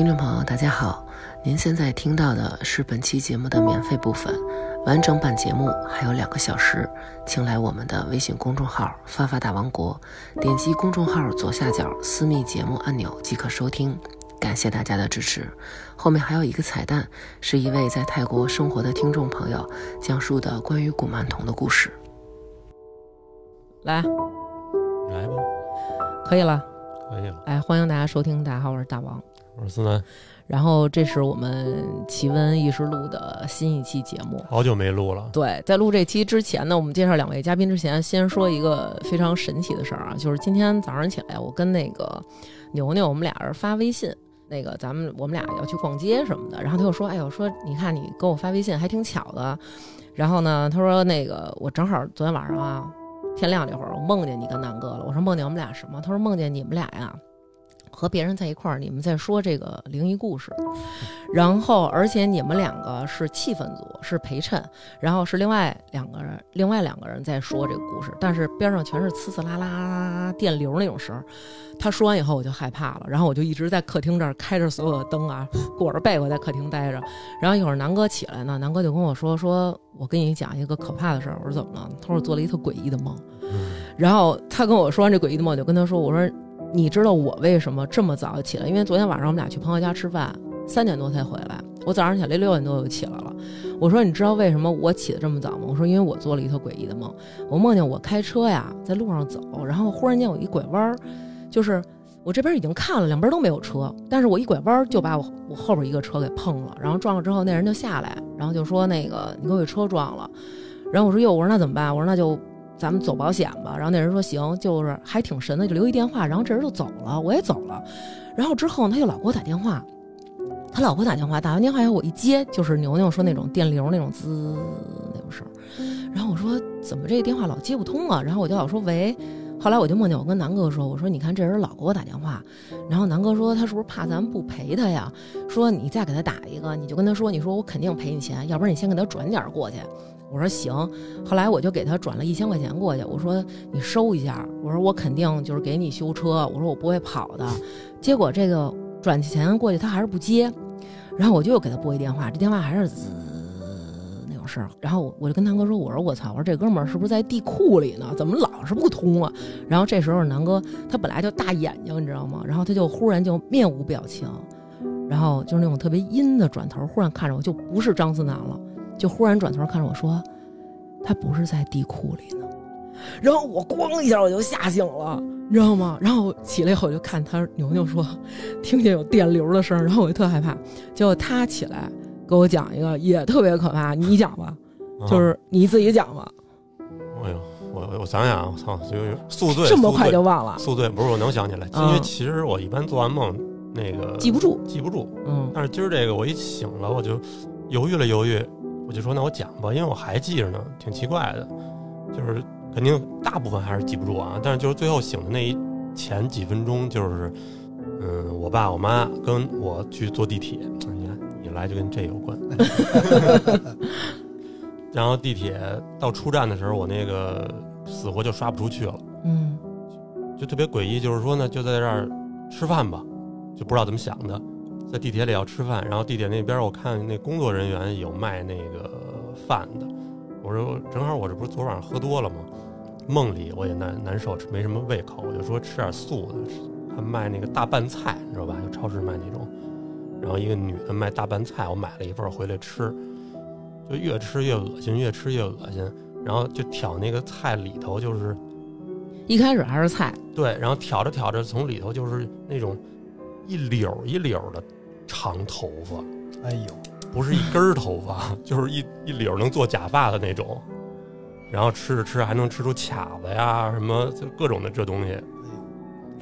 听众朋友，大家好，您现在听到的是本期节目的免费部分，完整版节目还有两个小时，请来我们的微信公众号“发发大王国”，点击公众号左下角私密节目按钮即可收听。感谢大家的支持。后面还有一个彩蛋，是一位在泰国生活的听众朋友讲述的关于古曼童的故事。来，来吧，可以了。可以了。来，欢迎大家收听。大家好，我是大王。我是思南，然后这是我们奇闻异事录的新一期节目。好久没录了。对，在录这期之前呢，我们介绍两位嘉宾之前，先说一个非常神奇的事儿啊，就是今天早上起来，我跟那个牛牛，我们俩人发微信，那个咱们我们俩要去逛街什么的，然后他就说：“哎呦，说你看你给我发微信还挺巧的。”然后呢，他说：“那个我正好昨天晚上啊，天亮这会儿，我梦见你跟南哥了。”我说：“梦见我们俩什么？”他说：“梦见你们俩呀。”和别人在一块儿，你们在说这个灵异故事，然后而且你们两个是气氛组，是陪衬，然后是另外两个人，另外两个人在说这个故事，但是边上全是呲呲啦啦电流那种声儿。他说完以后，我就害怕了，然后我就一直在客厅这儿开着所有的灯啊，裹着被窝在客厅待着。然后一会儿南哥起来呢，南哥就跟我说：“说我跟你讲一个可怕的事儿。”我说：“怎么了？”他说：“我做了一特诡异的梦。”然后他跟我说完这诡异的梦，我就跟他说：“我说。”你知道我为什么这么早起来？因为昨天晚上我们俩去朋友家吃饭，三点多才回来。我早上起来六点多就起来了。我说你知道为什么我起得这么早吗？我说因为我做了一特诡异的梦。我梦见我开车呀，在路上走，然后忽然间有一拐弯，就是我这边已经看了，两边都没有车，但是我一拐弯就把我我后边一个车给碰了，然后撞了之后那人就下来，然后就说那个你给我车撞了。然后我说哟，我说那怎么办？我说那就。咱们走保险吧，然后那人说行，就是还挺神的，就留一电话，然后这人就走了，我也走了，然后之后他就老给我打电话，他老给我打电话，打完电话以后我一接就是牛牛说那种电流那种滋那种声，然后我说怎么这个电话老接不通啊？然后我就老说喂，后来我就梦见我跟南哥说，我说你看这人老给我打电话，然后南哥说他是不是怕咱们不赔他呀？说你再给他打一个，你就跟他说，你说我肯定赔你钱，要不然你先给他转点过去。我说行，后来我就给他转了一千块钱过去。我说你收一下，我说我肯定就是给你修车，我说我不会跑的。结果这个转钱过去他还是不接，然后我就又给他拨一电话，这电话还是滋那种声。然后我就跟南哥说：“我说我操，我说这哥们儿是不是在地库里呢？怎么老是不通啊？”然后这时候南哥他本来就大眼睛，你知道吗？然后他就忽然就面无表情，然后就是那种特别阴的转头，忽然看着我就不是张思南了。就忽然转头看着我说：“他不是在地库里呢。”然后我咣一下我就吓醒了，你知道吗？然后起来以后我就看他牛牛说听见有电流的声，然后我就特害怕。结果他起来给我讲一个也特别可怕，你讲吧，就是你自己讲吧。哎呦，我我想想，我操，就是宿醉，这么快就忘了？宿醉不是我能想起来，因为其实我一般做完梦那个记不住，记不住。嗯，但是今儿这个我一醒了，我就犹豫了犹豫。我就说那我讲吧，因为我还记着呢，挺奇怪的，就是肯定大部分还是记不住啊。但是就是最后醒的那一前几分钟，就是嗯，我爸我妈跟我去坐地铁，你来就跟这有关。然后地铁到出站的时候，我那个死活就刷不出去了，嗯，就特别诡异。就是说呢，就在这儿吃饭吧，就不知道怎么想的。在地铁里要吃饭，然后地铁那边我看那工作人员有卖那个饭的，我说正好我这不是昨晚上喝多了吗？梦里我也难难受，没什么胃口，我就说吃点素的，他卖那个大拌菜，你知道吧？就超市卖那种，然后一个女的卖大拌菜，我买了一份回来吃，就越吃越恶心，越吃越恶心，然后就挑那个菜里头就是一开始还是菜，对，然后挑着挑着从里头就是那种一绺一绺的。长头发，哎呦，不是一根头发，就是一一绺能做假发的那种。然后吃着吃着还能吃出卡子呀，什么就各种的这东西。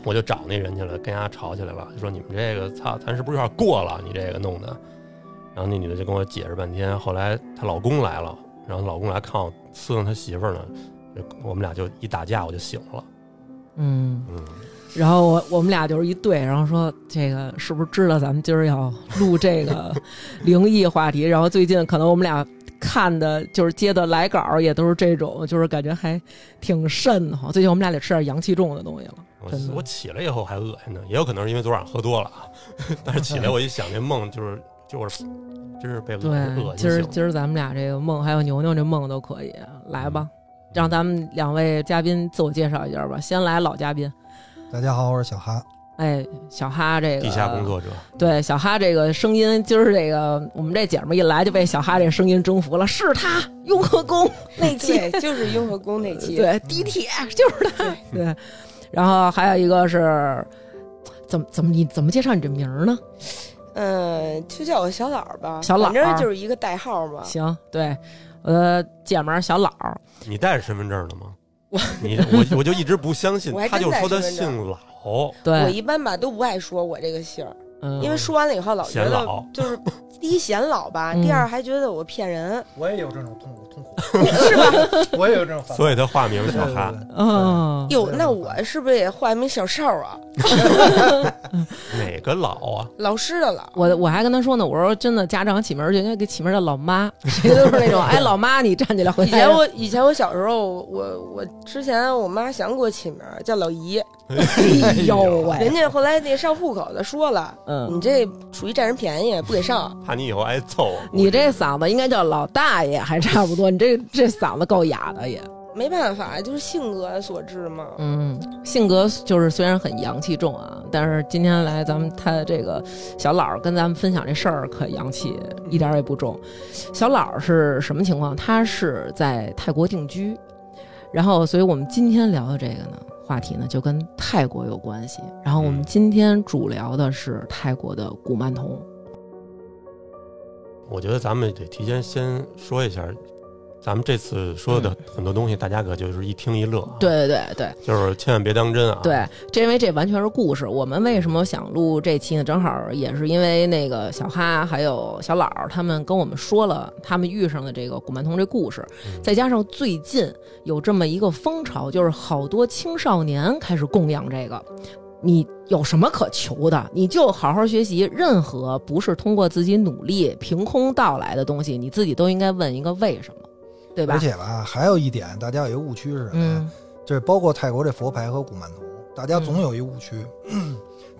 我就找那人去了，跟人家吵起来了，就说你们这个操，咱是不是有点过了？你这个弄的。然后那女的就跟我解释半天。后来她老公来了，然后老公来看我伺候他媳妇儿呢，我们俩就一打架，我就醒了。嗯嗯。然后我我们俩就是一对，然后说这个是不是知道咱们今儿要录这个灵异话题？然后最近可能我们俩看的就是接的来稿也都是这种，就是感觉还挺瘆的慌。最近我们俩得吃点阳气重的东西了。我真的我起来以后还恶心呢，也有可能是因为昨晚喝多了啊。但是起来我一想这梦，就是就是真是被恶心，恶今儿心醒了。今儿咱们俩这个梦，还有牛牛这梦都可以来吧，让咱们两位嘉宾自我介绍一下吧。先来老嘉宾，大家好，我是小哈。哎，小哈这个地下工作者，对小哈这个声音，今儿这个我们这姐们儿一来就被小哈这声音征服了，是他雍和宫 那期，就是雍和宫那期。对地铁就是他，对。然后还有一个是，怎么怎么你怎么介绍你这名儿呢？嗯，就叫我小老儿吧，小老儿。反正就是一个代号嘛。行，对，我的姐们儿小老儿，你带着身份证了吗？我 你我我就一直不相信 我还，他就带说他身份证。姓老，对。我，一般吧都不爱说我这个姓儿，嗯。因为说完了以后老觉得老。就是第一显老吧，嗯第二还觉得我骗人，我也有这种痛苦，痛苦，是吧？我也有这种烦恼。所以他化名小哈。对对嗯，哟，对那我是不是也换名小少啊？哪个老啊？老师的老。我我还跟他说呢，我说真的，家长起名儿就应该给起名儿叫老妈，谁都是那种，哎，老妈你站起来回来以前。我以前我小时候，我我之前我妈想给我起名儿叫老姨，哎呦喂，人家后来那上户口的说了，嗯你，这属于占人便宜，不给上。怕你以后挨揍。你这嗓子应该叫老大爷，还差不多。你这这嗓子够哑的也。没办法，就是性格所致嘛。嗯，性格就是虽然很阳气重啊，但是今天来咱们他这个小老儿跟咱们分享这事儿可阳气一点儿也不重。小老儿是什么情况？他是在泰国定居，然后所以我们今天聊的这个呢话题呢就跟泰国有关系。然后我们嗯今天主聊的是泰国的古曼童。我觉得咱们得提前先说一下，咱们这次说的很多东西，大家可就是一听一乐啊，，对对对对。就是千万别当真啊。对，这因为这完全是故事。我们为什么想录这期呢？正好也是因为那个小哈还有小老儿他们跟我们说了他们遇上的这个古曼童这故事，嗯再加上最近有这么一个风潮，就是好多青少年开始供养这个。你有什么可求的？你就好好学习，任何不是通过自己努力凭空到来的东西，你自己都应该问一个为什么，对吧而？且吧，还有一点，大家有一个误区是什么呀？嗯，就是包括泰国这佛牌和古曼童，大家总有一误区。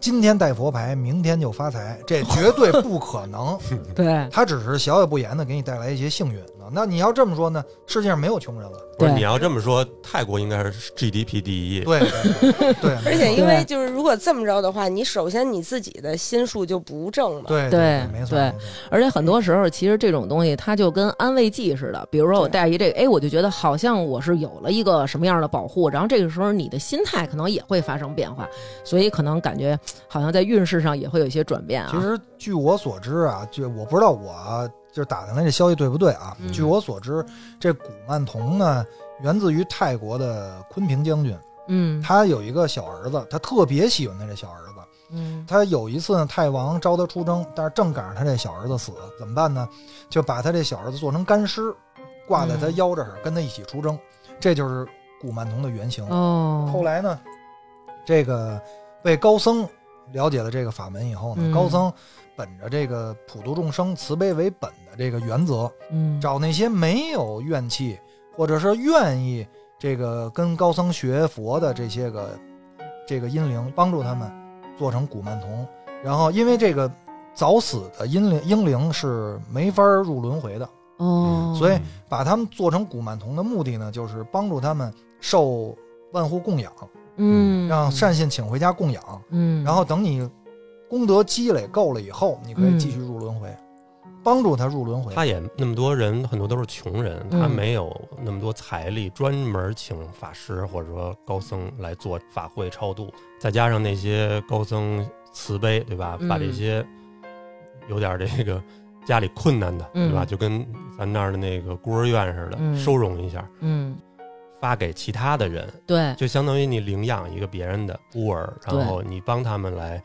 今天带佛牌，明天就发财，这 绝对不可能。对他只是小也不言的给你带来一些幸运呢。那你要这么说呢，世界上没有穷人了。不是你要这么说，泰国应该是 GDP 第一。对对对，而且因为就是如果这么着的话，你首先你自己的心术就不正嘛。对对没错，对没错而且很多时候，其实这种东西它就跟安慰剂似的。比如说我对带一这个，哎，我就觉得好像我是有了一个什么样的保护，然后这个时候你的心态可能也会发生变化，所以可能感觉 好像在运势上也会有一些转变啊。其实据我所知啊，就我不知道我就是打听来这消息对不对啊？嗯据我所知，这古曼童呢源自于泰国的昆平将军，嗯他有一个小儿子，他特别喜欢他这小儿子。嗯他有一次呢，太王招他出征，但是正赶上他这小儿子死，怎么办呢？就把他这小儿子做成干尸，挂在他嗯腰这儿，跟他一起出征。这就是古曼童的原型。哦，后来呢，这个被高僧了解了这个法门以后呢，嗯高僧本着这个普度众生、慈悲为本的这个原则，嗯找那些没有怨气或者是愿意这个跟高僧学佛的这些个这个阴灵，帮助他们做成古曼童。然后因为这个早死的阴灵婴灵是没法入轮回的，哦，所以把他们做成古曼童的目的呢，就是帮助他们受万户供养。嗯，让善信请回家供养，嗯，然后等你功德积累够了以后，你可以继续入轮回，帮助他入轮回。他也那么多人，很多都是穷人，嗯他没有那么多财力，专门请法师或者说高僧来做法会超度，再加上那些高僧慈悲，对吧？嗯把这些有点这个家里困难的，对吧？嗯就跟咱那儿的那个孤儿院似的，嗯收容一下，嗯，发给其他的人，对，就相当于你领养一个别人的孤儿，然后你帮他们来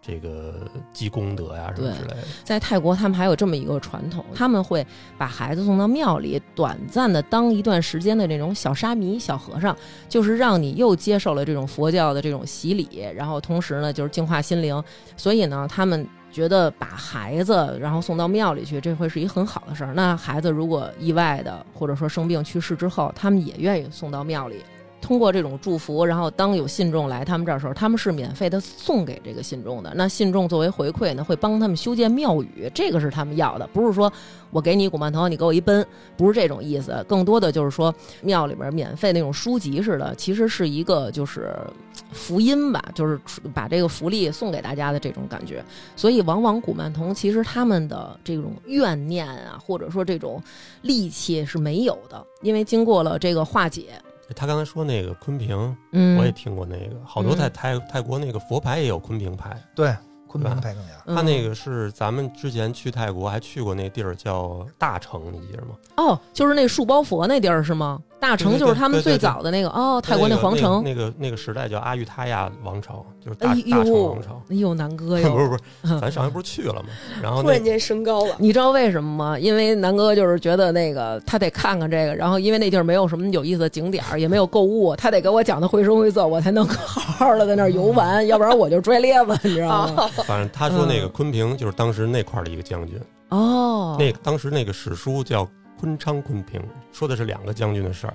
这个积功德呀什么之类的。在泰国，他们还有这么一个传统，他们会把孩子送到庙里，短暂的当一段时间的这种小沙弥、小和尚，就是让你又接受了这种佛教的这种洗礼，然后同时呢，就是净化心灵。所以呢，他们觉得把孩子然后送到庙里去，这会是一很好的事儿。那孩子如果意外的或者说生病去世之后，他们也愿意送到庙里。通过这种祝福，然后当有信众来他们这儿的时候，他们是免费的送给这个信众的。那信众作为回馈呢，会帮他们修建庙宇，这个是他们要的，不是说我给你古曼童，你给我一奔，不是这种意思。更多的就是说庙里边免费那种书籍似的，其实是一个就是福音吧，就是把这个福利送给大家的这种感觉。所以往往古曼童其实他们的这种怨念啊，或者说这种戾气是没有的，因为经过了这个化解。他刚才说那个昆平，嗯，我也听过那个，好多在泰泰国那个佛牌也有昆平牌，对，昆平牌更他那个是咱们之前去泰国还去过那地儿叫大城，你记着吗？哦，就是那树包佛那地儿是吗？大城就是他们最早的那个哦，泰国那皇城。那个那个那个时代叫阿育他亚王朝，就是大哎大城呦王朝。，哎呦，南哥 呀不是，不是，咱上回不是去了吗？然后那突然间升高了。你知道为什么吗？因为南哥就是觉得那个他得看看这个，然后因为那地儿没有什么有意思的景点儿，也没有购物，他得给我讲的绘声绘色，我才能好好的在那儿游玩，要不然我就拽咧子，你知道吗？反正他说那个嗯昆平就是当时那块儿的一个将军，哦，那当时那个史书叫《昆昌昆平》，说的是两个将军的事儿。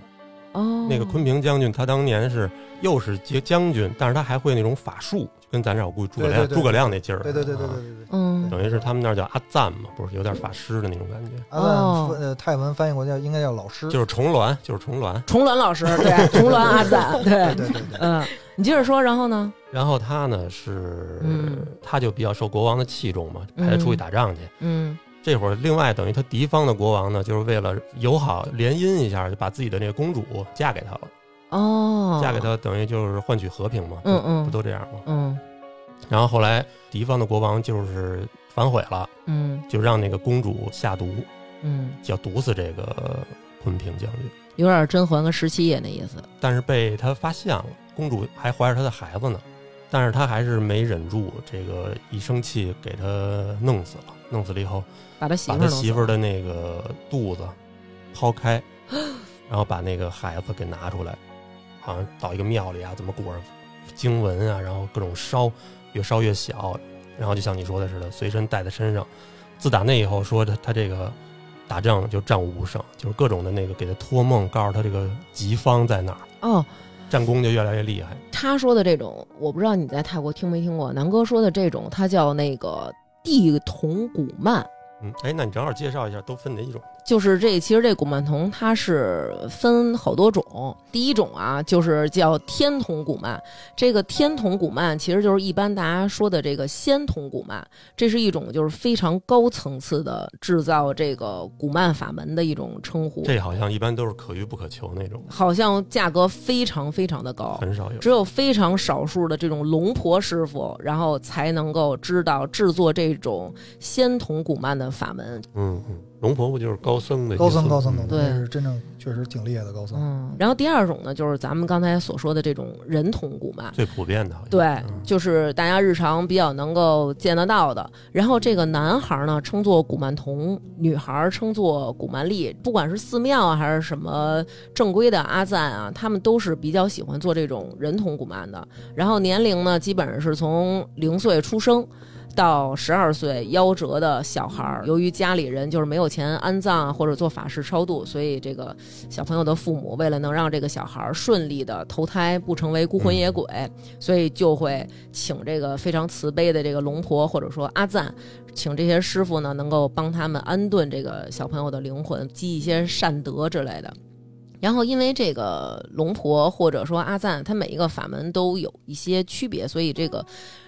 哦，那个昆平将军他当年是又是节将军，但是他还会那种法术，就跟咱这儿我估计诸葛亮对对对诸葛亮那劲儿。对对对对对啊对对。嗯等于是他们那儿叫阿赞嘛，不是有点法师的那种感觉，阿赞哦呃泰文翻译过叫应该叫老师，就是重峦，就是重峦。重峦老师，对，重峦阿赞，对 对，对对对，嗯，你接着说，然后呢？然后他呢是，嗯他就比较受国王的器重嘛，派他出去打仗去。嗯这会儿，另外等于他敌方的国王呢，就是为了友好联姻一下，就把自己的那个公主嫁给他了，哦，嫁给他等于就是换取和平嘛，嗯嗯不都这样吗？嗯然后后来敌方的国王就是反悔了，嗯就让那个公主下毒，嗯，要毒死这个昆平将军，有点甄嬛跟十七爷那意思。但是被他发现了，公主还怀着他的孩子呢，但是他还是没忍住，这个一生气给他弄死了，弄死了以后。把他媳妇儿弄死他媳妇的那个肚子剖开，然后把那个孩子给拿出来，好像到一个庙里啊，怎么裹上经文啊，然后各种烧，越烧越小，然后就像你说的似的，随身带在身上。自打那以后，说他他这个打仗就战无不胜，就是各种的那个给他托梦，告诉他这个吉方在哪儿，哦。战功就越来越厉害。他说的这种，我不知道你在泰国听没听过。南哥说的这种，它叫那个地铜古曼，嗯，哎，那你正好介绍一下，都分哪几种？就是这其实这古曼童它是分好多种。第一种啊，就是叫天童古曼。这个天童古曼其实就是一般大家说的这个仙童古曼，这是一种就是非常高层次的制造这个古曼法门的一种称呼。这好像一般都是可遇不可求那种，好像价格非常非常的高，很少有。只有非常少数的这种龙婆师傅，然后才能够知道制作这种仙童古曼的法门。嗯嗯，龙婆不就是高僧的意思？高僧高僧高嗯僧，对是真正确实挺厉害的高僧。嗯，然后第二种呢，就是咱们刚才所说的这种人童古曼。最普遍的，对嗯，就是大家日常比较能够见得到的。然后这个男孩呢称作古曼童，女孩称作古曼丽。不管是寺庙啊，还是什么正规的阿赞啊，他们都是比较喜欢做这种人童古曼的。然后年龄呢，基本上是从零岁出生。到十二岁夭折的小孩儿，由于家里人就是没有钱安葬啊或者做法事超度，所以这个小朋友的父母为了能让这个小孩儿顺利的投胎，不成为孤魂野鬼，所以就会请这个非常慈悲的这个龙婆或者说阿赞，请这些师傅呢能够帮他们安顿这个小朋友的灵魂，积一些善德之类的。然后，因为这个龙婆或者说阿赞，他每一个法门都有一些区别，所以这个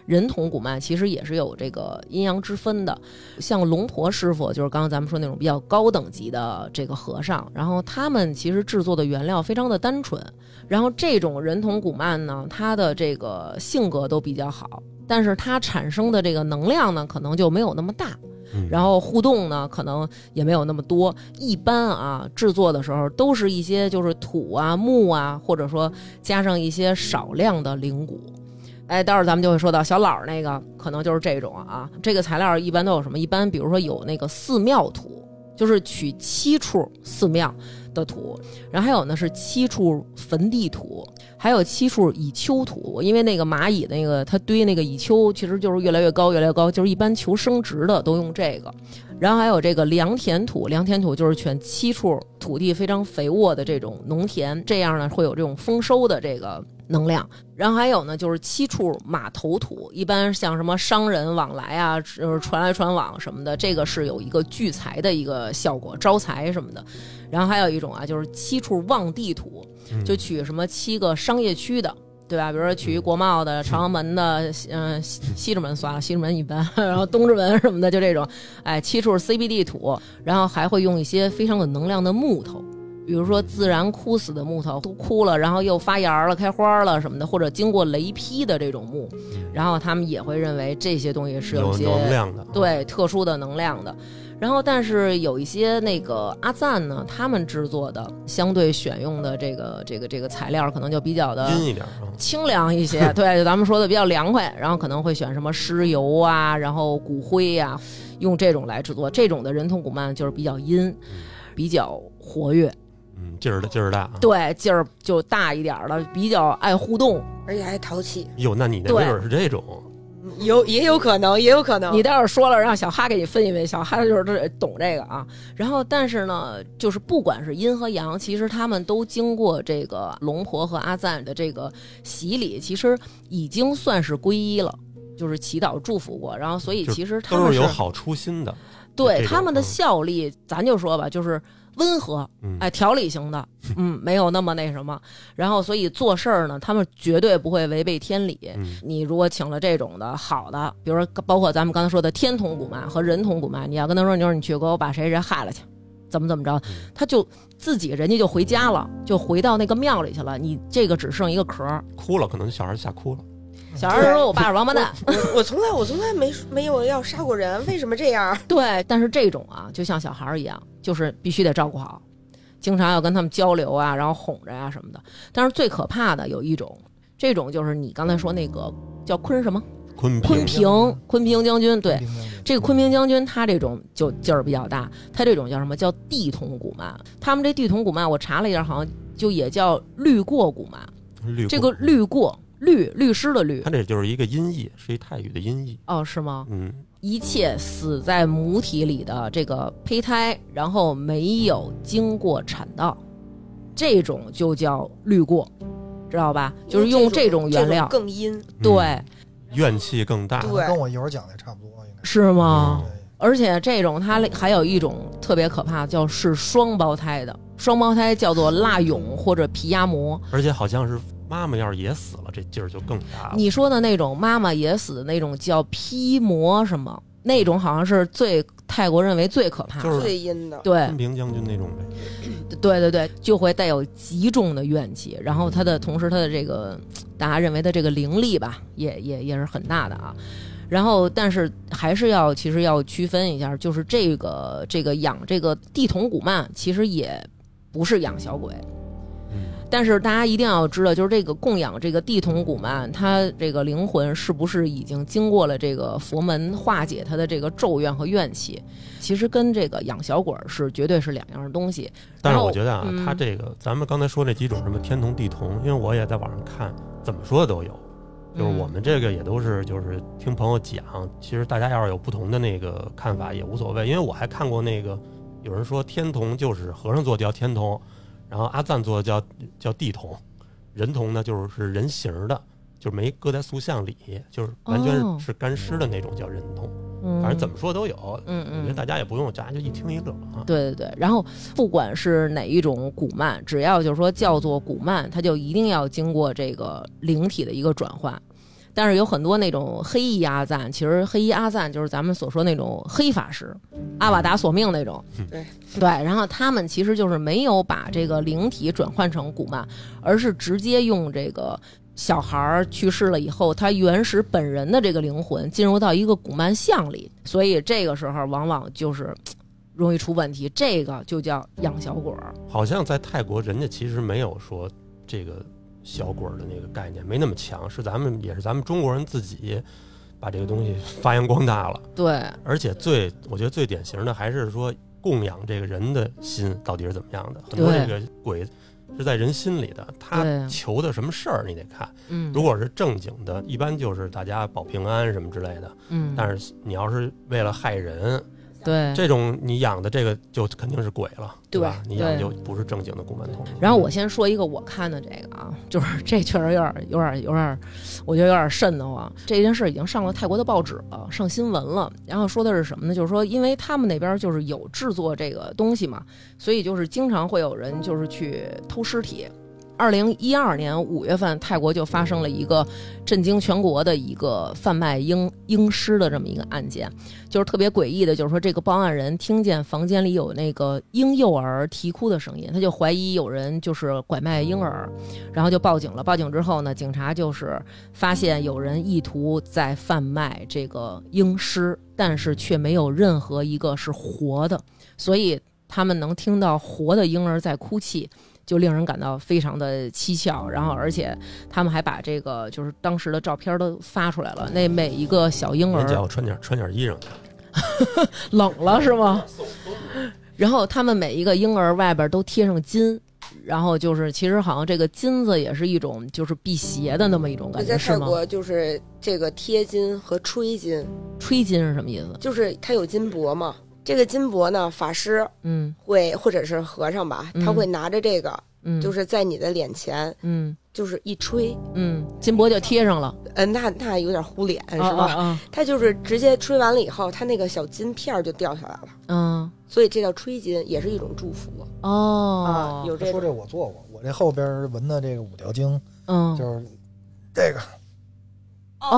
人童古曼其实也是有这个阴阳之分的。像龙婆师傅，就是刚刚咱们说那种比较高等级的这个和尚，然后他们其实制作的原料非常的单纯，然后这种人童古曼呢，他的这个性格都比较好，但是它产生的这个能量呢，可能就没有那么大。然后互动呢，可能也没有那么多。一般啊，制作的时候都是一些就是土啊、木啊，或者说加上一些少量的灵骨。哎，待会儿咱们就会说到小老儿那个，可能就是这种啊。这个材料一般都有什么？一般比如说有那个寺庙土，就是取七处寺庙的土，然后还有呢是七处坟地土，还有七处蚁丘土，因为那个蚂蚁那个它堆那个蚁丘，其实就是越来越高，越来越高，就是一般求生殖的都用这个。然后还有这个良田土，良田土就是选七处土地非常肥沃的这种农田，这样呢会有这种丰收的这个能量。然后还有呢就是七处马头土，一般像什么商人往来啊，就是传来传往什么的，这个是有一个聚财的一个效果，招财什么的。然后还有一种啊，就是七处旺地土，就取什么七个商业区的，对吧？比如说取一国贸的、朝阳门的，嗯、西西直门算了，西直门一般，然后东直门什么的，就这种，哎，七处 CBD 土，然后还会用一些非常有能量的木头。比如说自然枯死的木头都枯了，然后又发芽了、开花了什么的，或者经过雷劈的这种木，然后他们也会认为这些东西是有些能量的，对特殊的能量的。然后，但是有一些那个阿赞呢，他们制作的相对选用的这个这个这个材料，可能就比较的阴一点啊。清凉一些。对，就咱们说的比较凉快，然后可能会选什么尸油啊，然后骨灰呀、用这种来制作。这种的人头骨曼就是比较阴，比较活跃，嗯，劲儿的劲儿大啊。对，劲儿就大一点儿了，比较爱互动。而且还淘气，哟，那你那对没准是这种，有也有可能，也有可能。你待会儿说了，让小哈给你分一分，小哈就是这懂这个啊。然后，但是呢，就是不管是阴和阳，其实他们都经过这个龙婆和阿赞的这个洗礼，其实已经算是皈依了，就是祈祷祝福过。然后，所以其实他们都是有好初心的。对他们的嗯效力，咱就说吧，就是温和，嗯，哎，条理型的，嗯，没有那么那什么。然后，所以做事儿呢，他们绝对不会违背天理。嗯你如果请了这种的好的，比如说包括咱们刚才说的天童古曼和人童古曼，你要跟他说，你说你去给我把谁谁害了去，怎么怎么着，嗯他就自己人家就回家了，就回到那个庙里去了。你这个只剩一个壳。哭了，可能小孩吓哭了。小孩儿说：“我爸是王八蛋。我我从来我从来没没有要杀过人，为什么这样？” 对，但是这种啊，就像小孩儿一样，就是必须得照顾好，经常要跟他们交流啊，然后哄着呀、什么的。但是最可怕的有一种，这种就是你刚才说那个叫坤什么昆坤平平坤平将军，对，这个昆平将军他这种就劲儿比较大，他这种叫什么叫地童古曼？他们这地童古曼我查了一下，好像就也叫绿过古曼。绿这个绿过律律师的律他这就是一个音译，是一泰语的音译。哦，是吗？嗯，一切死在母体里的这个胚胎，然后没有经过产道，这种就叫滤过，知道吧？就是用这种原料，更阴。嗯对，怨气更大。对跟我一会儿讲的差不多，应该是吗？对而且这种它还有一种特别可怕，叫是双胞胎的，双胞胎叫做蜡蛹或者皮压膜。而且好像是妈妈要是也死了，这劲儿就更大了。你说的那种妈妈也死的那种叫披魔什么，那种好像是最泰国认为最可怕的。就是最阴的，对昆平将军那种呗。对对对，就会带有极重的怨气，然后他的同时他的这个大家认为的这个灵力吧，也也也是很大的啊。然后，但是还是要其实要区分一下，就是这个这个养这个地童古曼，其实也不是养小鬼，嗯，但是大家一定要知道，就是这个供养这个地童古曼，它这个灵魂是不是已经经过了这个佛门化解它的这个咒怨和怨气？其实跟这个养小鬼儿是绝对是两样东西。但是我觉得啊，嗯他这个咱们刚才说那几种什么天童地童，因为我也在网上看，怎么说的都有。就是嗯我们这个也都是就是听朋友讲，其实大家要是有不同的那个看法也无所谓，因为我还看过那个有人说天童就是和尚做的叫天童，然后阿赞做的叫叫地童，人童呢就是是人形儿的，就是没搁在塑像里，就是完全哦是是干尸的那种叫人童，嗯，反正怎么说都有。嗯我觉得嗯，大家也不用，大家就一听一乐啊。对对对。然后不管是哪一种古曼，只要就是说叫做古曼，它就一定要经过这个灵体的一个转换。但是有很多那种黑衣阿赞，其实黑衣阿赞就是咱们所说那种黑法师，阿瓦达索命那种。对对，然后他们其实就是没有把这个灵体转换成古曼，而是直接用这个小孩儿去世了以后，他原始本人的这个灵魂进入到一个古曼像里，所以这个时候往往就是容易出问题。这个就叫养小鬼儿。好像在泰国，人家其实没有说这个小鬼儿的那个概念没那么强，是咱们也是咱们中国人自己把这个东西发扬光大了。对，而且最我觉得最典型的还是说供养这个人的心到底是怎么样的。很多这个鬼是在人心里的，他求的什么事儿你得看。嗯，如果是正经的，一般就是大家保平安什么之类的。嗯，但是你要是为了害人，对，这种你养的这个就肯定是鬼了，对吧？你养的就不是正经的古曼童。然后我先说一个我看的这个啊，就是这确实有点、有点、有点，我觉得有点瘆得慌。这件事已经上了泰国的报纸了，上新闻了。然后说的是什么呢？就是说，因为他们那边就是有制作这个东西嘛，所以就是经常会有人就是去偷尸体。二零一二年五月份，泰国就发生了一个震惊全国的一个贩卖婴婴尸的这么一个案件，就是特别诡异的，就是说这个报案人听见房间里有那个婴幼儿啼哭的声音，他就怀疑有人就是拐卖婴儿，然后就报警了。报警之后呢，警察就是发现有人意图在贩卖这个婴尸，但是却没有任何一个是活的，所以他们能听到活的婴儿在哭泣。就令人感到非常的蹊跷，然后而且他们还把这个就是当时的照片都发出来了，那每一个小婴儿人家要穿点穿点衣裳去，冷了是吗？然后他们每一个婴儿外边都贴上金，然后就是其实好像这个金子也是一种就是辟邪的那么一种感觉，在是吗？泰国就是这个贴金和吹金，吹金是什么意思？就是它有金箔嘛。这个金箔呢，法师嗯。会或者是和尚吧，嗯。他会拿着这个，嗯，就是在你的脸前，嗯。就是一吹，嗯，金箔就贴上了，嗯，那那有点糊脸是啊吧？啊他就是直接吹完了以后，他那个小金片儿就掉下来了，嗯。所以这叫吹金，也是一种祝福哦。啊。有这说这我做过，我这后边纹的这个五条经嗯。就是这个哦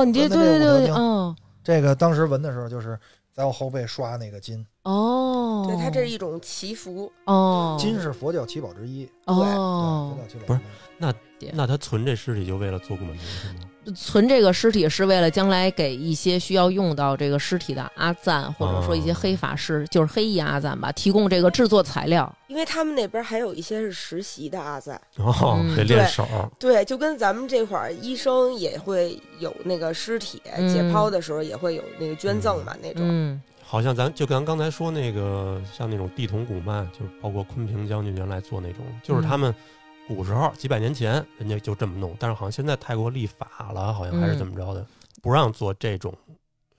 哦，你这对对对嗯。这个当时纹的时候就是在我后背刷那个金，哦，对，它这是一种祈福。哦。金是佛教七宝之一，哦。对，佛教七宝不是那那他存这尸体就为了做古曼童是吗？存这个尸体是为了将来给一些需要用到这个尸体的阿赞，或者说一些黑法师，就是黑衣阿赞吧，提供这个制作材料。因为他们那边还有一些是实习的阿赞，哦，嗯得练手，对，就跟咱们这块儿医生也会有那个尸体嗯解剖的时候也会有那个捐赠嘛那种。嗯好像咱就跟刚才说那个，像那种地童古曼，就是包括昆平将军原来做那种，就是他们古时候几百年前人家就这么弄，但是好像现在泰国立法了，好像还是怎么着的，不让做这种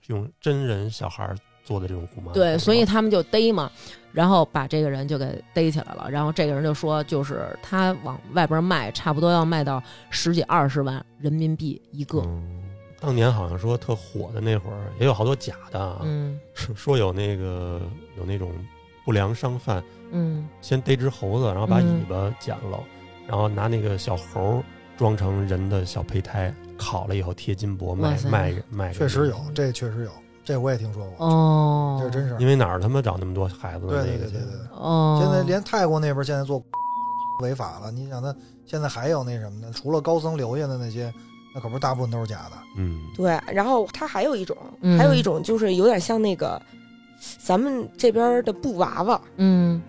用真人小孩做的这种古曼。对，所以他们就逮嘛，然后把这个人就给逮起来了。然后这个人就说，就是他往外边卖，差不多要卖到十几二十万人民币一个。嗯，当年好像说特火的那会儿，也有好多假的啊，嗯说说有那个有那种不良商贩嗯先逮只猴子，然后把嗯尾巴剪了，然后拿那个小猴装成人的小胚胎，烤了以后贴金箔卖卖卖。确实有，这确实有，这我也听说过，哦，这是真是。因为哪儿他妈找那么多孩子？对对对对对，哦，现在连泰国那边现在做 违法了，你想他现在还有那什么呢？除了高僧留下的那些，那可不是大部分都是假的。嗯，对，然后它还有一种，嗯还有一种就是有点像那个咱们这边的布娃娃，嗯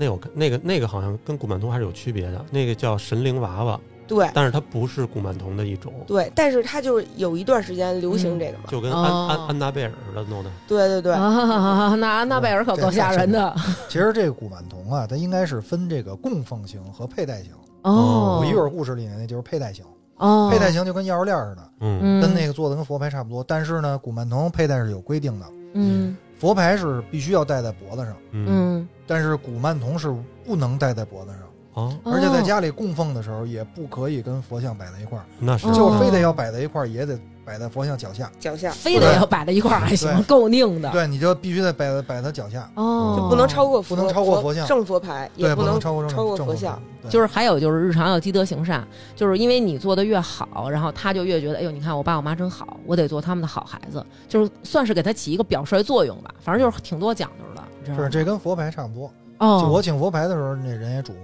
那我看那个那个好像跟古曼童还是有区别的，那个叫神灵娃娃，对但是它不是古曼童的一种，对，但是它就是有一段时间流行嗯这个嘛，就跟哦安安安娜贝尔似的弄的。对对对，啊，那安娜贝尔可够吓人的 其实这个古曼童啊，它应该是分这个供奉型和佩戴型。哦。我一会儿故事里面那就是佩戴型，哦，佩戴型就跟钥匙链似的，嗯嗯跟那个做的跟佛牌差不多。但是呢，古曼童佩戴是有规定的，嗯佛牌是必须要戴在脖子上，嗯嗯，但是古曼童是不能戴在脖子上，哦，哦而且在家里供奉的时候也不可以跟佛像摆在一块儿，那是。哦就非得要摆在一块儿，也得摆在佛像脚下。脚下。非得要摆在一块儿还行，够拧的。对，你就必须得摆在摆他脚下，哦，就不能超过不能超过佛像。正佛牌，也，不能超过正超过佛像。。对。就是还有就是日常要积德行善，就是因为你做的越好，然后他就越觉得，哎呦，你看我爸我妈真好，我得做他们的好孩子，就是算是给他起一个表率作用吧。反正就是挺多讲究的，你知道吗？是这跟佛牌差不多。哦，就我请佛牌的时候，那人也嘱咐，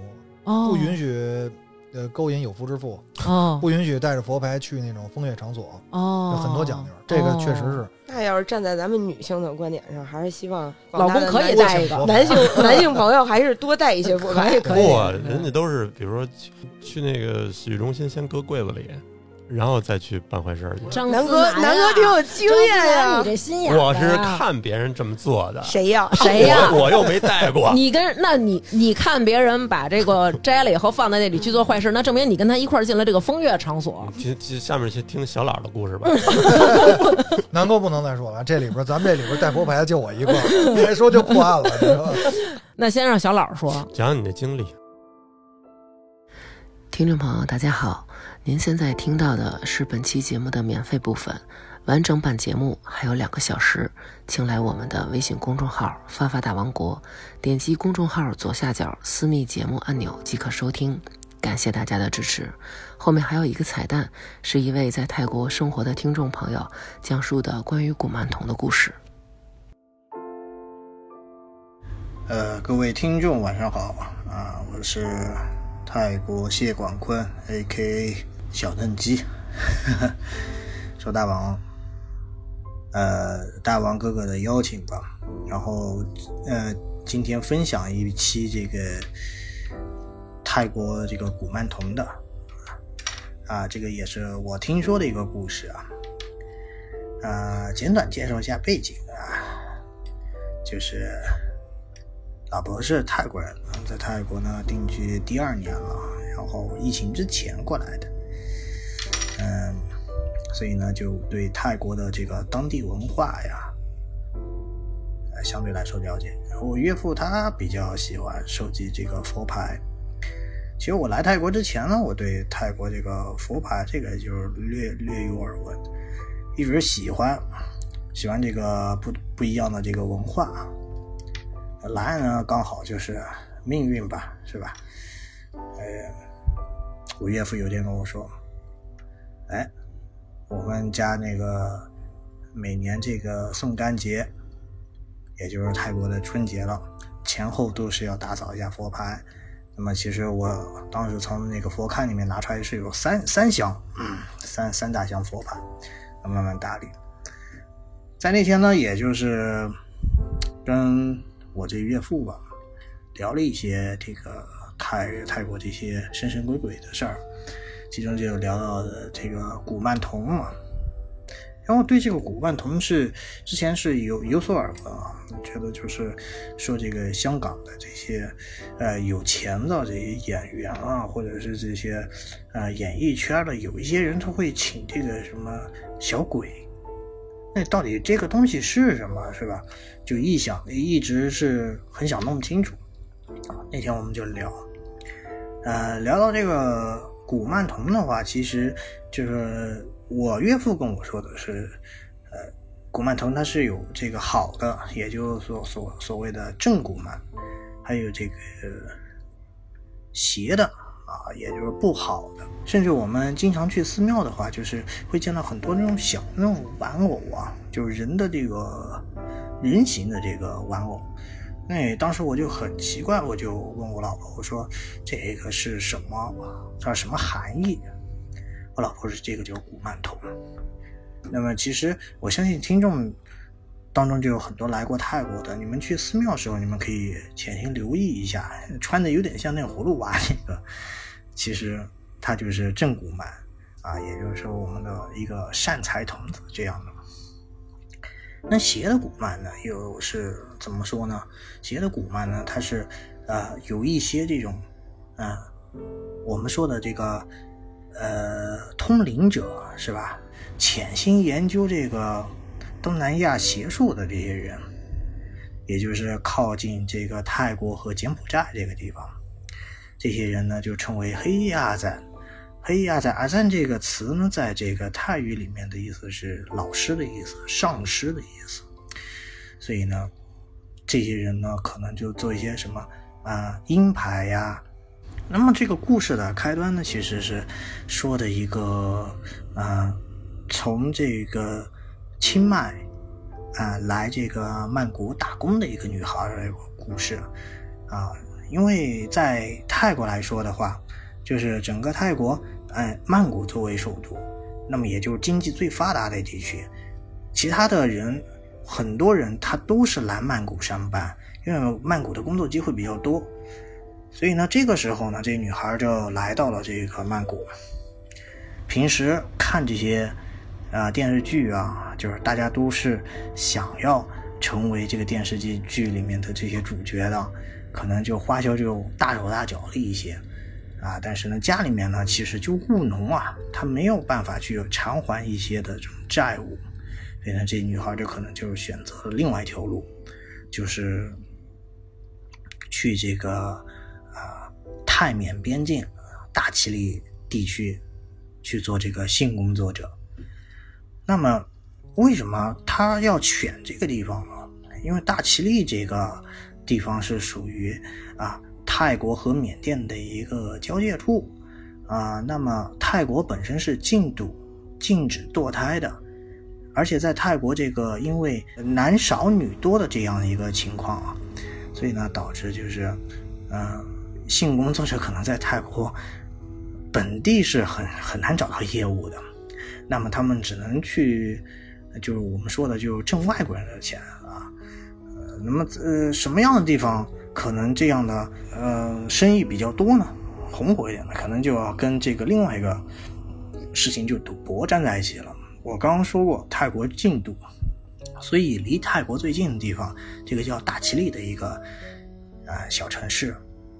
哦不允许呃勾引有夫之妇，哦 不允许带着佛牌去那种风月场所，哦，有很多讲究。这个确实是那要是站在咱们女性的观点上，还是希望老公可以带带一个，男性男性朋友还是多带一些 佛牌。不，人家都是比如说去去那个洗浴中心，先搁柜子里，然后再去办坏事儿去。张南哥，南南哥挺有经验呀，呀你。这心眼啊，我是看别人这么做的，谁呀？谁呀？我我又没带过。你跟那你你看别人把这个摘了以后放在那里去做坏事，那证明你跟他一块儿进了这个风月场所。其其下面去听小老的故事吧。南哥不能再说了，这里边咱们这里边带佛牌的就我一个，再说就破案了？那先让小老说，讲讲你的经历。听众朋友，大家好，您现在听到的是本期节目的免费部分，完整版节目还有两个小时，请来我们的微信公众号“发发大王国”，点击公众号左下角私密节目按钮即可收听。感谢大家的支持。后面还有一个彩蛋，是一位在泰国生活的听众朋友讲述的关于古曼童的故事。呃，各位听众晚上好啊，我是泰国谢广坤，A.K.A 小嫩鸡，受大王，呃，大王哥哥的邀请吧，然后呃，今天分享一期这个泰国这个古曼童的啊，这个也是我听说的一个故事啊，啊，简短介绍一下背景啊，就是。老婆是泰国人，在泰国呢定居第二年了，然后疫情之前过来的，嗯，所以呢就对泰国的这个当地文化呀，呃相对来说了解。我岳父他比较喜欢收集这个佛牌，其实我来泰国之前呢，我对泰国这个佛牌这个就是略略有耳闻，一直喜欢喜欢这个不不一样的这个文化。来呢，刚好就是命运吧，是吧？呃，我岳父有天跟我说：“哎，我们家那个每年这个宋干节，也就是泰国的春节了，前后都是要打扫一下佛牌。那么其实我当时从那个佛龛里面拿出来是有三三箱，三三大箱佛牌，慢慢打理。在那天呢，也就是跟。”我这岳父吧，聊了一些这个泰泰国这些神神鬼鬼的事儿，其中就聊到的这个古曼童嘛。然后对这个古曼童是之前是有有所耳闻啊，觉得就是说这个香港的这些呃有钱的这些演员啊，或者是这些呃演艺圈的有一些人，他会请这个什么小鬼。那到底这个东西是什么，是吧？就一想，一直是很想弄清楚。那天我们就聊，呃，聊到这个古曼童的话，其实就是我岳父跟我说的是，呃，古曼童它是有这个好的，也就是说所所谓的正古曼，还有这个邪的。啊，也就是不好的，甚至我们经常去寺庙的话，就是会见到很多那种小那种玩偶啊，就是人的这个人形的这个玩偶。那当时我就很奇怪，我就问我老婆，我说这个是什么？它什么含义？我老婆说这个叫古曼童。那么其实我相信听众当中就有很多来过泰国的，你们去寺庙的时候，你们可以潜心留意一下，穿的有点像那个葫芦娃那个。其实他就是正古曼啊，也就是说我们的一个善财童子这样的。那邪的古曼呢，又是怎么说呢？邪的古曼呢，它是呃有一些这种呃我们说的这个呃通灵者是吧？潜心研究这个东南亚邪术的这些人，也就是靠近这个泰国和柬埔寨这个地方。这些人呢，就称为黑亚赞。哎呀，在，阿赞这个词呢，在这个泰语里面的意思是老师的意思，上师的意思。所以呢，这些人呢，可能就做一些什么啊阴牌呀。那么这个故事的开端呢，其实是说的一个啊，从这个清迈啊来这个曼谷打工的一个女孩的故事啊。因为在泰国来说的话，就是整个泰国，哎，曼谷作为首都，那么也就是经济最发达的地区，其他的人，很多人他都是来曼谷上班，因为曼谷的工作机会比较多，所以呢，这个时候呢，这女孩就来到了这个曼谷，平时看这些啊、电视剧啊，就是大家都是想要成为这个电视剧剧里面的这些主角的，可能就花销就大手大脚了一些啊。但是呢，家里面呢，其实就务农啊，他没有办法去偿还一些的这种债务，所以呢，这女孩就可能就选择了另外一条路，就是去这个啊、泰缅边境大其力地区去做这个性工作者。那么，为什么他要选这个地方呢？因为大其力这个地方是属于啊泰国和缅甸的一个交界处啊。那么泰国本身是禁赌、禁止堕胎的，而且在泰国这个因为男少女多的这样一个情况啊，所以呢导致就是，嗯、性工作者可能在泰国本地是很很难找到业务的。那么他们只能去，就是我们说的，就挣外国人的钱啊。呃，那么呃，什么样的地方可能这样的呃生意比较多呢？红火一点的，可能就要跟这个另外一个事情，就赌博站在一起了。我刚刚说过，泰国禁赌，所以离泰国最近的地方，这个叫大其力的一个呃小城市，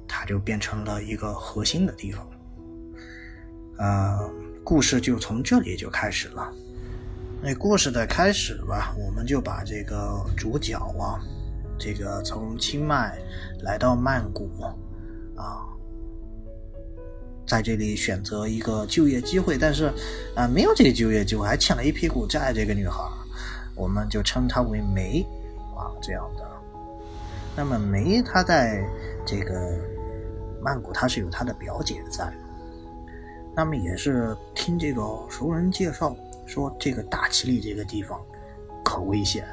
它就变成了一个核心的地方。呃，故事就从这里就开始了。那故事的开始吧，我们就把这个主角啊，这个从清迈来到曼谷啊，在这里选择一个就业机会，但是啊、没有这个就业机会，还欠了一屁股债。这个女孩，我们就称她为梅啊，这样的。那么梅她在这个曼谷，她是有她的表姐在。那么也是听这个熟人介绍说，这个大其力这个地方可危险。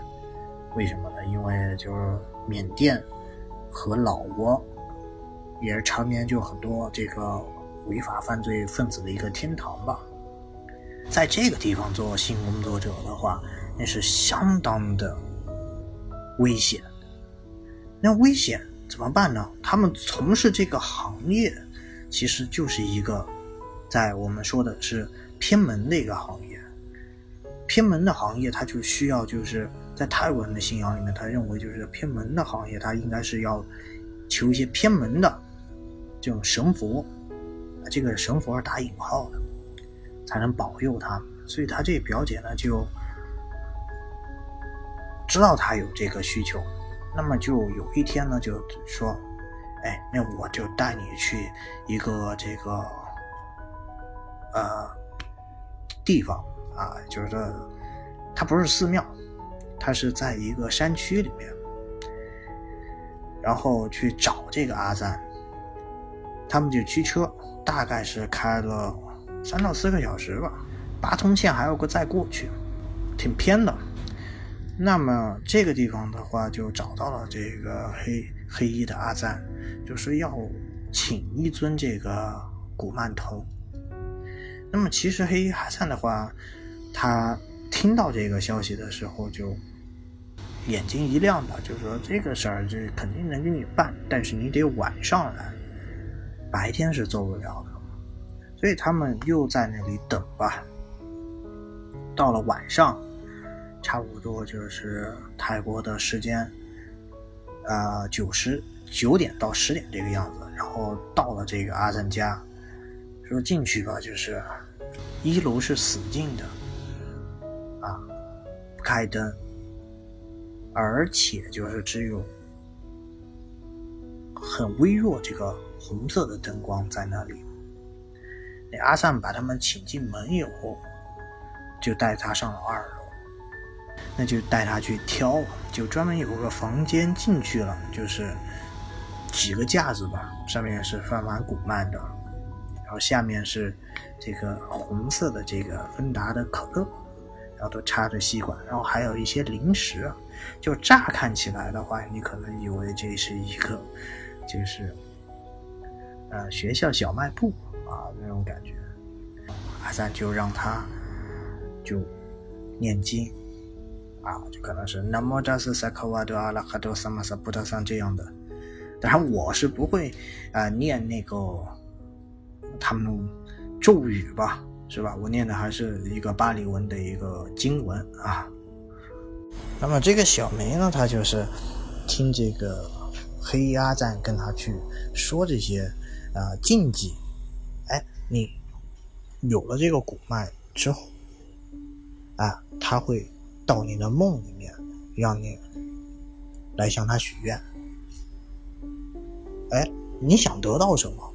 为什么呢？因为就是缅甸和老挝也是常年就很多这个违法犯罪分子的一个天堂吧。在这个地方做性工作者的话，那是相当的危险。那危险怎么办呢？他们从事这个行业，其实就是一个。在我们说的是偏门的一个行业，偏门的行业，它就需要就是在泰国人的信仰里面，他认为就是偏门的行业，他应该是要求一些偏门的这种神佛，这个神佛是打引号的，才能保佑他。所以他这表姐呢就知道他有这个需求，那么就有一天呢就说，哎，那我就带你去一个这个。呃，地方啊，就是说，它不是寺庙，他是在一个山区里面，然后去找这个阿赞，他们就驱车，大概是开了三到四个小时吧，八通线还有个再过去，挺偏的。那么这个地方的话，就找到了这个黑黑衣的阿赞，就是要请一尊这个古曼童。那么其实黑衣阿赞的话，他听到这个消息的时候就眼睛一亮吧，就是说这个事儿这肯定能给你办，但是你得晚上来，白天是做不了的。所以他们又在那里等吧。到了晚上，差不多就是泰国的时间，呃，九十九点到十点这个样子，然后到了这个阿赞家。说进去吧，就是一楼是死静的，啊，不开灯，而且就是只有很微弱这个红色的灯光在那里。那阿善把他们请进门以后，就带他上了二楼，那就带他去挑，就专门有个房间进去了，就是几个架子吧，上面是放满古曼的。然后下面是这个红色的这个芬达的可乐，然后都插着吸管，然后还有一些零食。就乍看起来的话，你可能以为这是一个就是呃学校小卖部啊那种感觉。阿三就让他就念经啊，就可能是南无达斯萨克瓦多阿拉哈多萨玛萨布达桑这样的。当然我是不会啊、呃、念那个。他们咒语吧，是吧？我念的还是一个巴利文的一个经文啊。那么这个小梅呢，她就是听这个黑阿赞跟她去说这些啊禁忌。哎，你有了这个古脉之后，啊，他会到你的梦里面，让你来向他许愿。哎，你想得到什么，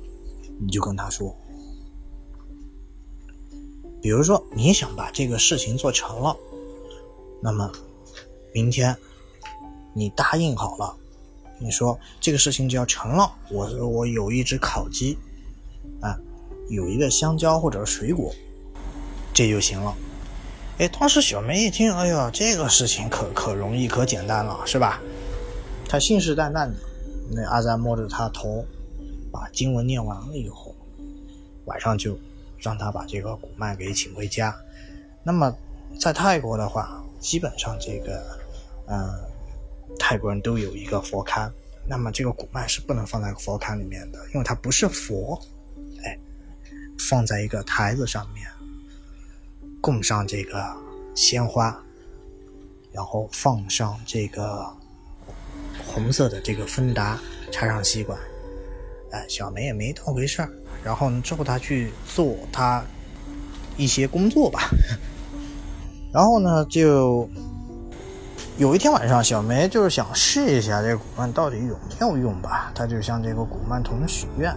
你就跟他说。比如说，你想把这个事情做成了，那么明天你答应好了，你说这个事情就要成了。我我有一只烤鸡，啊，有一个香蕉或者水果，这就行了。哎，当时小梅一听，哎呀，这个事情可可容易可简单了，是吧？她信誓旦旦的。那阿赞摸着她头，把经文念完了以后，晚上就。让他把这个古曼给请回家。那么，在泰国的话，基本上这个，嗯，泰国人都有一个佛龛。那么这个古曼是不能放在佛龛里面的，因为它不是佛。哎，放在一个台子上面，供上这个鲜花，然后放上这个红色的这个芬达，插上吸管。哎，小梅也没当回事儿。然后呢，之后他去做他一些工作吧。然后呢，就有一天晚上，小梅就是想试一下这个古曼到底有没有用吧。她就向这个古曼童许愿，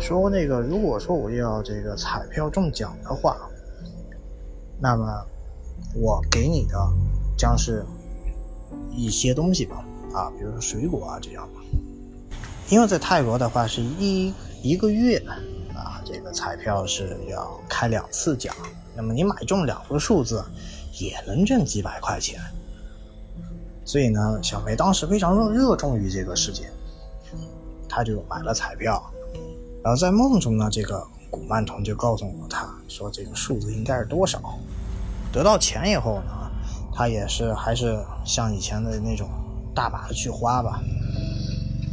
说那个如果说我要这个彩票中奖的话，那么我给你的将是一些东西吧，啊，比如说水果啊这样。因为在泰国的话是一。一个月啊，这个彩票是要开两次奖，那么你买中两个数字，也能挣几百块钱。所以呢，小梅当时非常热热衷于这个事情，她就买了彩票。然后在梦中呢，这个古曼童就告诉了，他说这个数字应该是多少。得到钱以后呢，他也是还是像以前的那种大把的去花吧，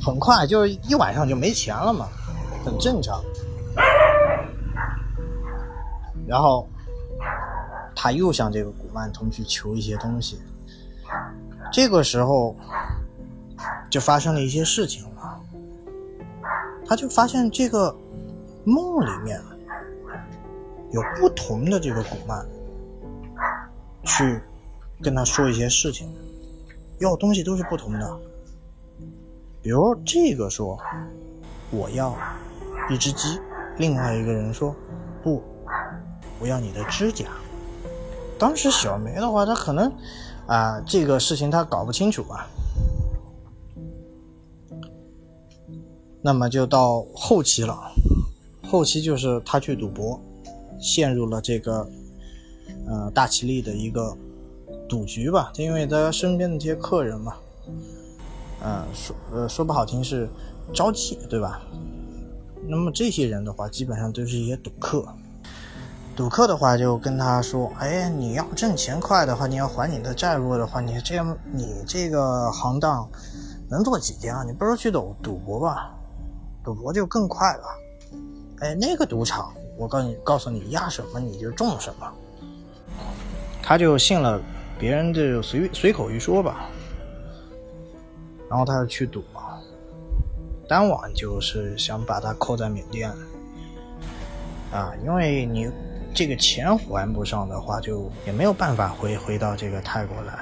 很快就一晚上就没钱了嘛。很正常，然后他又向这个古曼童去求一些东西，这个时候就发生了一些事情了，他就发现这个梦里面有不同的这个古曼去跟他说一些事情，要东西都是不同的，比如这个说我要。一只鸡，另外一个人说：“不，我要你的指甲。”当时小梅的话，她可能啊，这个事情他搞不清楚吧。那么就到后期了，后期就是他去赌博，陷入了这个呃大吉利的一个赌局吧。因为他身边的这些客人嘛，嗯，说呃说不好听是招妓，对吧？那么这些人的话，基本上都是一些赌客。赌客的话，就跟他说：“哎，你要挣钱快的话，你要还你的债务的话，你这样你这个行当能做几天啊？你不如去赌赌博吧，赌博就更快了。哎，那个赌场，我告诉你，告诉你压什么你就中什么。”他就信了别人的随随口一说吧，然后他就去赌嘛。当晚就是想把他扣在缅甸，啊，因为你这个钱还不上的话，就也没有办法回回到这个泰国来。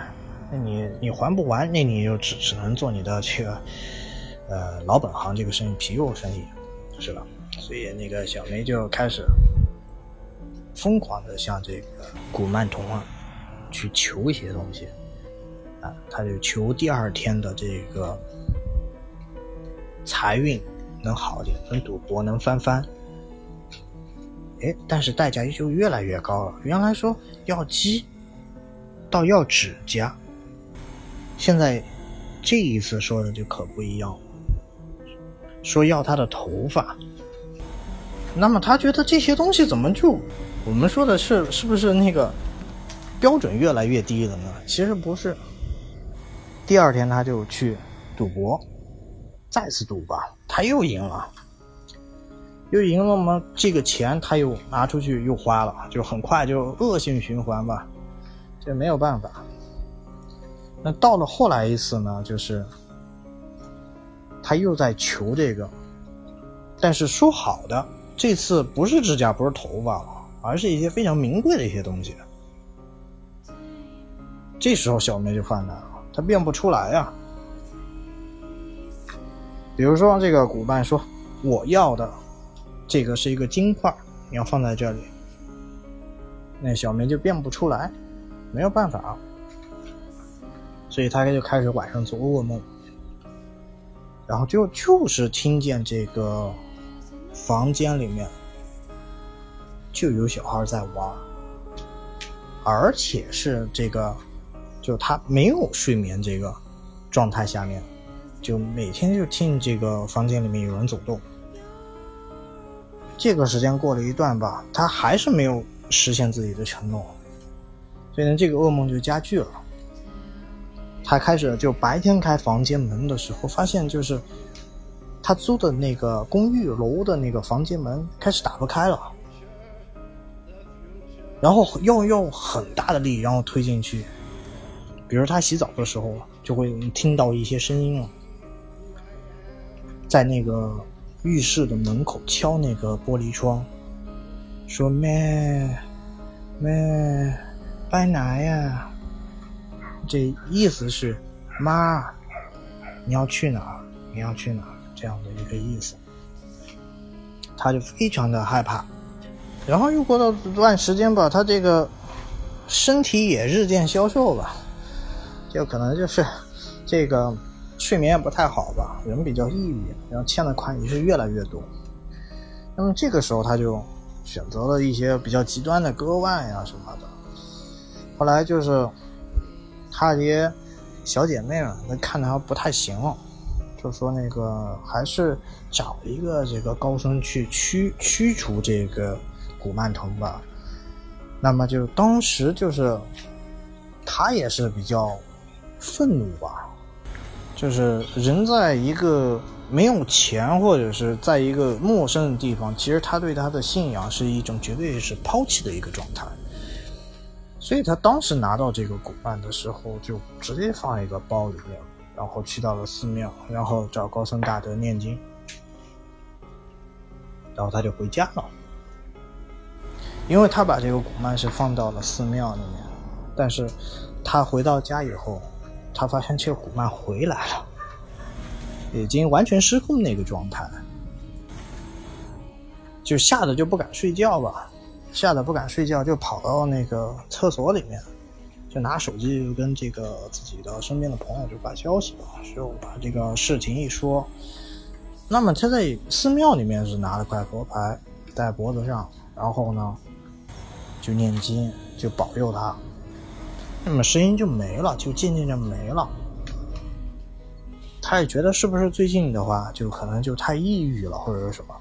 那你你还不完，那你就只只能做你的这个呃老本行这个生意皮肉生意，是吧？所以那个小梅就开始疯狂的向这个古曼童啊去求一些东西，啊，他就求第二天的这个。财运能好点，能赌博能翻番，哎，但是代价就越来越高了。原来说要鸡，到要指甲，现在这一次说的就可不一样了，说要他的头发。那么他觉得这些东西怎么就，我们说的是是不是那个标准越来越低了呢？其实不是。第二天他就去赌博。再次赌吧，他又赢了。又赢了嘛，这个钱他又拿出去又花了，就很快就恶性循环吧，这没有办法。那到了后来一次呢，就是他又在求这个，但是说好的这次不是指甲，不是头发，而是一些非常名贵的一些东西。这时候小梅就犯难了，她变不出来呀。比如说这个古曼说我要的这个是一个金块，你要放在这里，那小明就变不出来，没有办法。所以他就开始晚上做噩梦，然后就就是听见这个房间里面就有小孩在玩，而且是这个，就他没有睡眠这个状态下面，就每天就听这个房间里面有人走动。这个时间过了一段吧，他还是没有实现自己的承诺，所以呢，这个噩梦就加剧了。他开始就白天开房间门的时候，发现就是他租的那个公寓楼的那个房间门开始打不开了，然后要用很大的力，然后推进去。比如他洗澡的时候，就会听到一些声音了，在那个浴室的门口敲那个玻璃窗，说咩咩，拜哪呀？这意思是，妈，你要去哪？你要去哪？这样的一个意思，他就非常的害怕。然后又过了段时间吧，他这个身体也日渐消瘦吧，就可能就是这个睡眠也不太好吧，人比较抑郁，然后欠的款也是越来越多。那么这个时候他就选择了一些比较极端的割腕呀什么的。后来就是。他这些小姐妹们，那看他不太行，就说那个还是找一个这个高僧去驱驱除这个古曼童吧。那么就当时就是他也是比较愤怒吧，就是人在一个没有钱或者是在一个陌生的地方，其实他对他的信仰是一种绝对是抛弃的一个状态。所以他当时拿到这个古曼的时候，就直接放一个包里面，然后去到了寺庙，然后找高僧大德念经，然后他就回家了。因为他把这个古曼是放到了寺庙里面，但是他回到家以后，他发现这个古曼回来了，已经完全失控那个状态，就吓得就不敢睡觉吧。吓得不敢睡觉，就跑到那个厕所里面，就拿手机就跟这个自己的身边的朋友就发消息，就把这个事情一说。那么他在寺庙里面是拿了块佛牌戴脖子上，然后呢就念经，就保佑他。那么声音就没了，就渐渐就没了。他也觉得是不是最近的话，就可能就太抑郁了，或者是什么。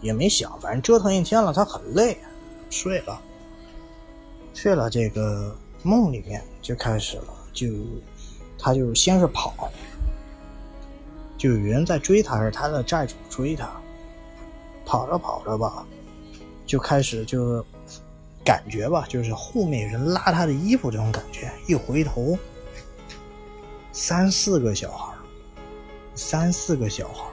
也没想，反正折腾一天了，他很累，睡了。睡了，这个梦里面就开始了，就他就先是跑，就有人在追他，是他的债主追他。跑着跑着吧，就开始就感觉吧，就是后面有人拉他的衣服这种感觉。一回头，三四个小孩，三四个小孩。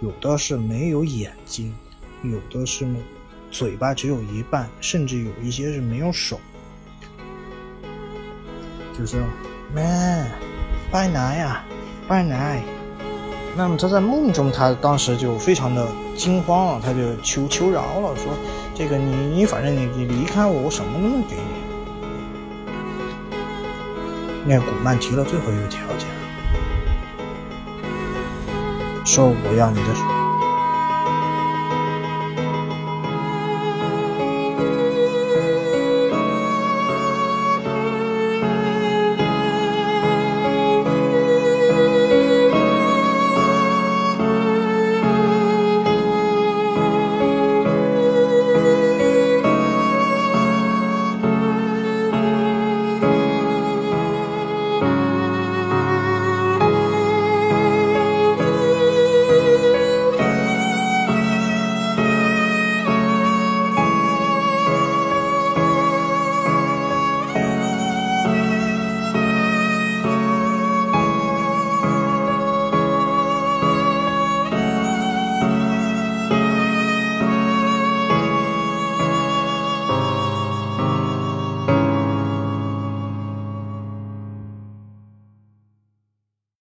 有的是没有眼睛，有的是嘴巴只有一半，甚至有一些是没有手。就是妹，拜奶呀，拜奶。那么他在梦中，他当时就非常的惊慌了，他就求求饶了，说：“这个你你反正你你离开我，我什么都能给你。”那古曼提了最后一个条件。说我要你的。